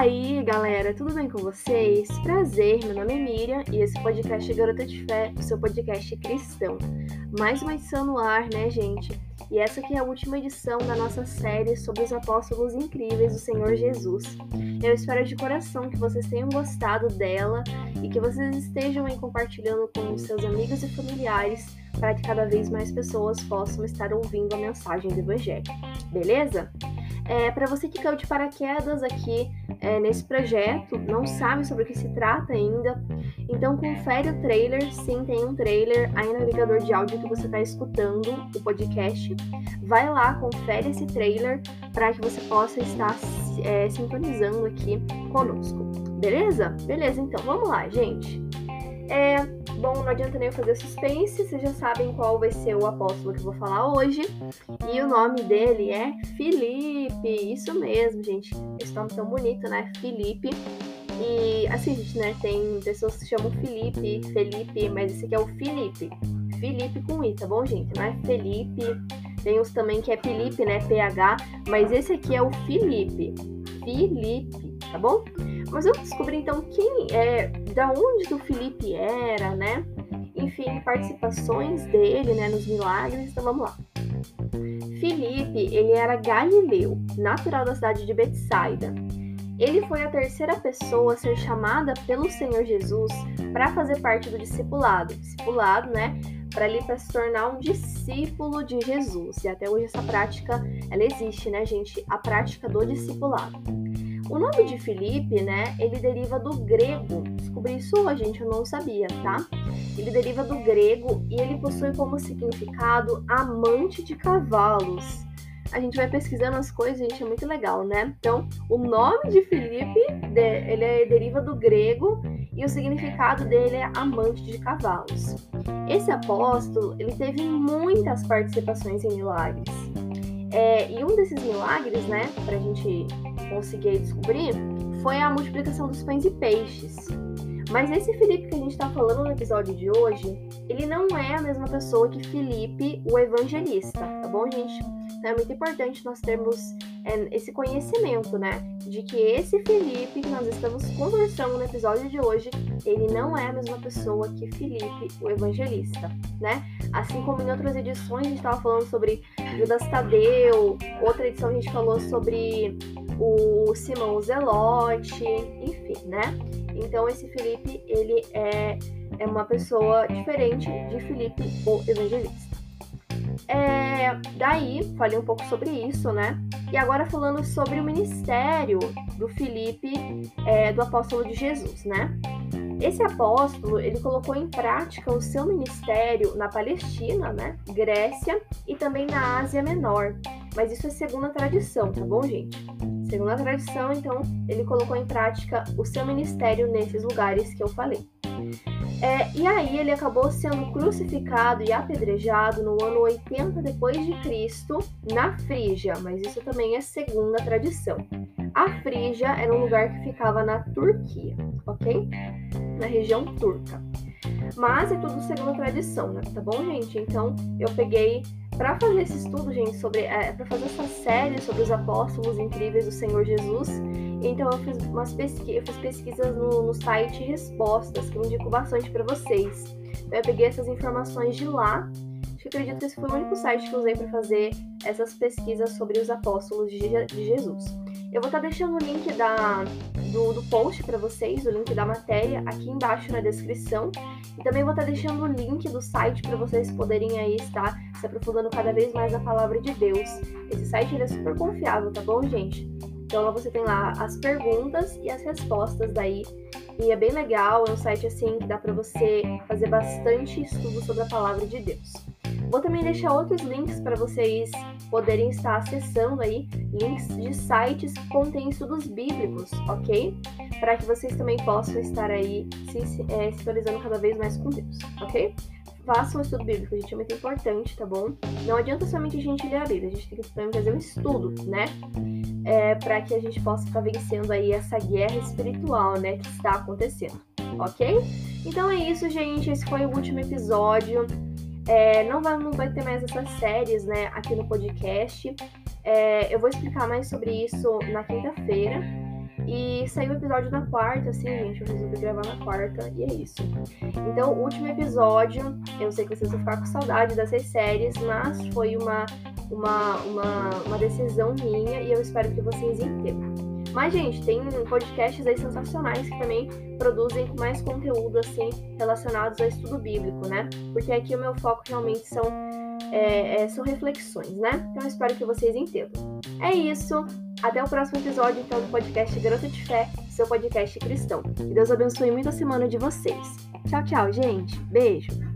aí, galera, tudo bem com vocês? Prazer, meu nome é Miriam e esse podcast é Garota de Fé, o seu podcast cristão. Mais uma edição no ar, né, gente? E essa aqui é a última edição da nossa série sobre os apóstolos incríveis do Senhor Jesus. Eu espero de coração que vocês tenham gostado dela e que vocês estejam aí compartilhando com seus amigos e familiares para que cada vez mais pessoas possam estar ouvindo a mensagem do Evangelho. Beleza? É, para você que caiu de paraquedas aqui é, nesse projeto, não sabe sobre o que se trata ainda, então confere o trailer. Sim, tem um trailer aí no navegador de áudio que você está escutando o podcast. Vai lá, confere esse trailer para que você possa estar é, sintonizando aqui conosco. Beleza? Beleza, então vamos lá, gente. É, bom, não adianta nem eu fazer suspense, vocês já sabem qual vai ser o apóstolo que eu vou falar hoje. E o nome dele é Felipe. Isso mesmo, gente. Esse nome tão bonito, né? Felipe. E assim, gente, né? Tem pessoas que chamam Felipe, Felipe, mas esse aqui é o Felipe. Felipe com I, tá bom, gente? Não é Felipe. Tem uns também que é Felipe, né? PH. Mas esse aqui é o Felipe. Felipe, tá bom? Mas eu descobri então quem é, da onde o Felipe era, né? Enfim, participações dele, né, nos milagres. Então vamos lá. Felipe, ele era galileu, natural da cidade de Betsaida. Ele foi a terceira pessoa a ser chamada pelo Senhor Jesus para fazer parte do discipulado. Discipulado, né? Para ali para se tornar um discípulo de Jesus. E até hoje essa prática ela existe, né, gente? A prática do discipulado. O nome de Felipe, né, ele deriva do grego. Descobri isso hoje, gente, eu não sabia, tá? Ele deriva do grego e ele possui como significado amante de cavalos. A gente vai pesquisando as coisas, gente, é muito legal, né? Então, o nome de Felipe, ele é, deriva do grego e o significado dele é amante de cavalos. Esse apóstolo, ele teve muitas participações em milagres. É, e um desses milagres, né, pra gente conseguir descobrir, foi a multiplicação dos pães e peixes. Mas esse Felipe que a gente está falando no episódio de hoje, ele não é a mesma pessoa que Felipe, o evangelista, tá bom, gente? Então é muito importante nós termos é, esse conhecimento, né? De que esse Felipe que nós estamos conversando no episódio de hoje, ele não é a mesma pessoa que Felipe, o evangelista, né? Assim como em outras edições a gente estava falando sobre Judas Tadeu, outra edição a gente falou sobre o Simão Zelote, enfim, né? Então esse Felipe, ele é, é uma pessoa diferente de Felipe, o evangelista. É, daí, falei um pouco sobre isso, né? E agora falando sobre o ministério do Felipe, é, do apóstolo de Jesus, né? Esse apóstolo, ele colocou em prática o seu ministério na Palestina, né, Grécia e também na Ásia Menor. Mas isso é segundo a tradição, tá bom, gente? Segundo a tradição, então, ele colocou em prática o seu ministério nesses lugares que eu falei. É, e aí ele acabou sendo crucificado e apedrejado no ano 80 depois de Cristo na Frígia, mas isso também é segundo a tradição. A Frígia era um lugar que ficava na Turquia, ok? Na região turca. Mas é tudo segundo a tradição, né? Tá bom, gente? Então eu peguei para fazer esse estudo, gente, sobre é, para fazer essa série sobre os apóstolos incríveis do Senhor Jesus. Então eu fiz umas pesqui eu fiz pesquisas no, no site Respostas, que eu indico bastante para vocês. Então, eu peguei essas informações de lá. Acho que acredito que esse foi o único site que usei para fazer essas pesquisas sobre os apóstolos de, de Jesus. Eu vou estar tá deixando o link da, do, do post para vocês, o link da matéria, aqui embaixo na descrição. E também vou estar tá deixando o link do site para vocês poderem aí estar se aprofundando cada vez mais na palavra de Deus. Esse site é super confiável, tá bom, gente? Então lá você tem lá as perguntas e as respostas daí. E é bem legal, é um site assim que dá para você fazer bastante estudo sobre a palavra de Deus. Vou também deixar outros links para vocês poderem estar acessando aí, links de sites que contêm estudos bíblicos, ok? Para que vocês também possam estar aí se é, cada vez mais com Deus, ok? Façam um estudo bíblico, gente, é muito importante, tá bom? Não adianta somente a gente ler a Bíblia, a gente tem que também fazer um estudo, né? É, para que a gente possa estar vencendo aí essa guerra espiritual, né, que está acontecendo, ok? Então é isso, gente. Esse foi o último episódio. É, não, vai, não vai ter mais essas séries, né, aqui no podcast. É, eu vou explicar mais sobre isso na quinta-feira. E saiu o episódio na quarta, assim, gente. Eu resolvi gravar na quarta e é isso. Então, o último episódio, eu sei que vocês vão ficar com saudade dessas séries, mas foi uma, uma, uma, uma decisão minha e eu espero que vocês entendam. Mas, gente, tem podcasts aí sensacionais que também produzem mais conteúdo, assim, relacionados ao estudo bíblico, né? Porque aqui o meu foco realmente são, é, é, são reflexões, né? Então, espero que vocês entendam. É isso. Até o próximo episódio, então, do podcast Garota de Fé, seu podcast cristão. Que Deus abençoe muito a semana de vocês. Tchau, tchau, gente. Beijo.